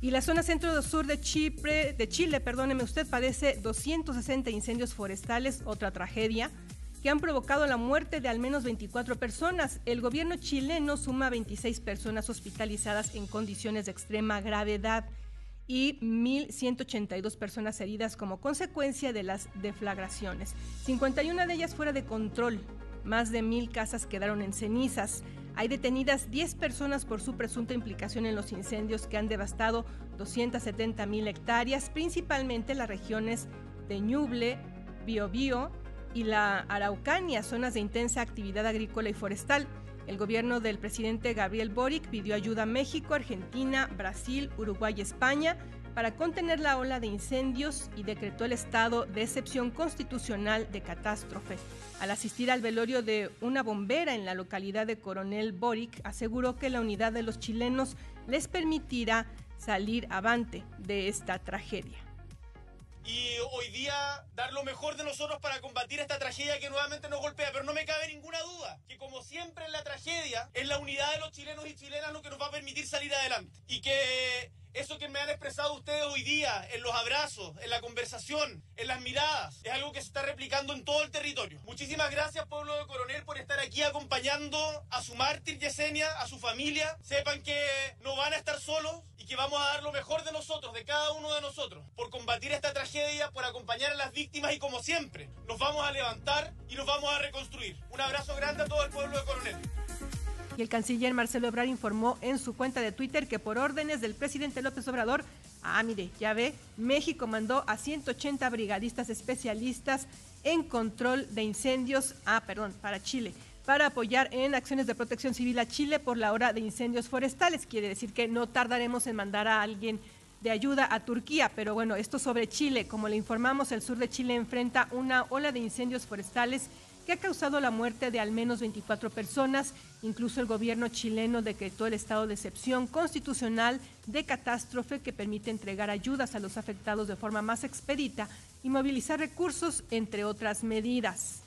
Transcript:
Y la zona centro-sur de Chipre, de Chile, perdóneme usted, padece 260 incendios forestales, otra tragedia, que han provocado la muerte de al menos 24 personas. El gobierno chileno suma 26 personas hospitalizadas en condiciones de extrema gravedad y 1.182 personas heridas como consecuencia de las deflagraciones. 51 de ellas fuera de control. Más de mil casas quedaron en cenizas. Hay detenidas 10 personas por su presunta implicación en los incendios que han devastado 270 mil hectáreas, principalmente en las regiones de Ñuble, Biobío y la Araucanía, zonas de intensa actividad agrícola y forestal. El gobierno del presidente Gabriel Boric pidió ayuda a México, Argentina, Brasil, Uruguay y España para contener la ola de incendios y decretó el estado de excepción constitucional de catástrofe. Al asistir al velorio de una bombera en la localidad de Coronel Boric, aseguró que la unidad de los chilenos les permitirá salir avante de esta tragedia y hoy día dar lo mejor de nosotros para combatir esta tragedia que nuevamente nos golpea. Pero no me cabe ninguna duda que como siempre en la tragedia es la unidad de los chilenos y chilenas lo que nos va a permitir salir adelante. Y que eso que me han expresado ustedes hoy día, en los abrazos, en la conversación, en las miradas, es algo que se está replicando en todo el territorio. Muchísimas gracias, pueblo de Coronel, por estar aquí acompañando a su mártir Yesenia, a su familia. Sepan que no van a estar solos y que vamos a dar lo mejor de nosotros, de cada uno de nosotros, por combatir esta tragedia, por acompañar a las víctimas y como siempre, nos vamos a levantar y nos vamos a reconstruir. Un abrazo grande a todo el pueblo de Coronel. Y el canciller Marcelo Ebrard informó en su cuenta de Twitter que por órdenes del presidente López Obrador, ah, mire, ya ve, México mandó a 180 brigadistas especialistas en control de incendios, ah, perdón, para Chile, para apoyar en acciones de protección civil a Chile por la hora de incendios forestales. Quiere decir que no tardaremos en mandar a alguien de ayuda a Turquía, pero bueno, esto sobre Chile, como le informamos, el sur de Chile enfrenta una ola de incendios forestales que ha causado la muerte de al menos 24 personas. Incluso el gobierno chileno decretó el estado de excepción constitucional de catástrofe que permite entregar ayudas a los afectados de forma más expedita y movilizar recursos, entre otras medidas.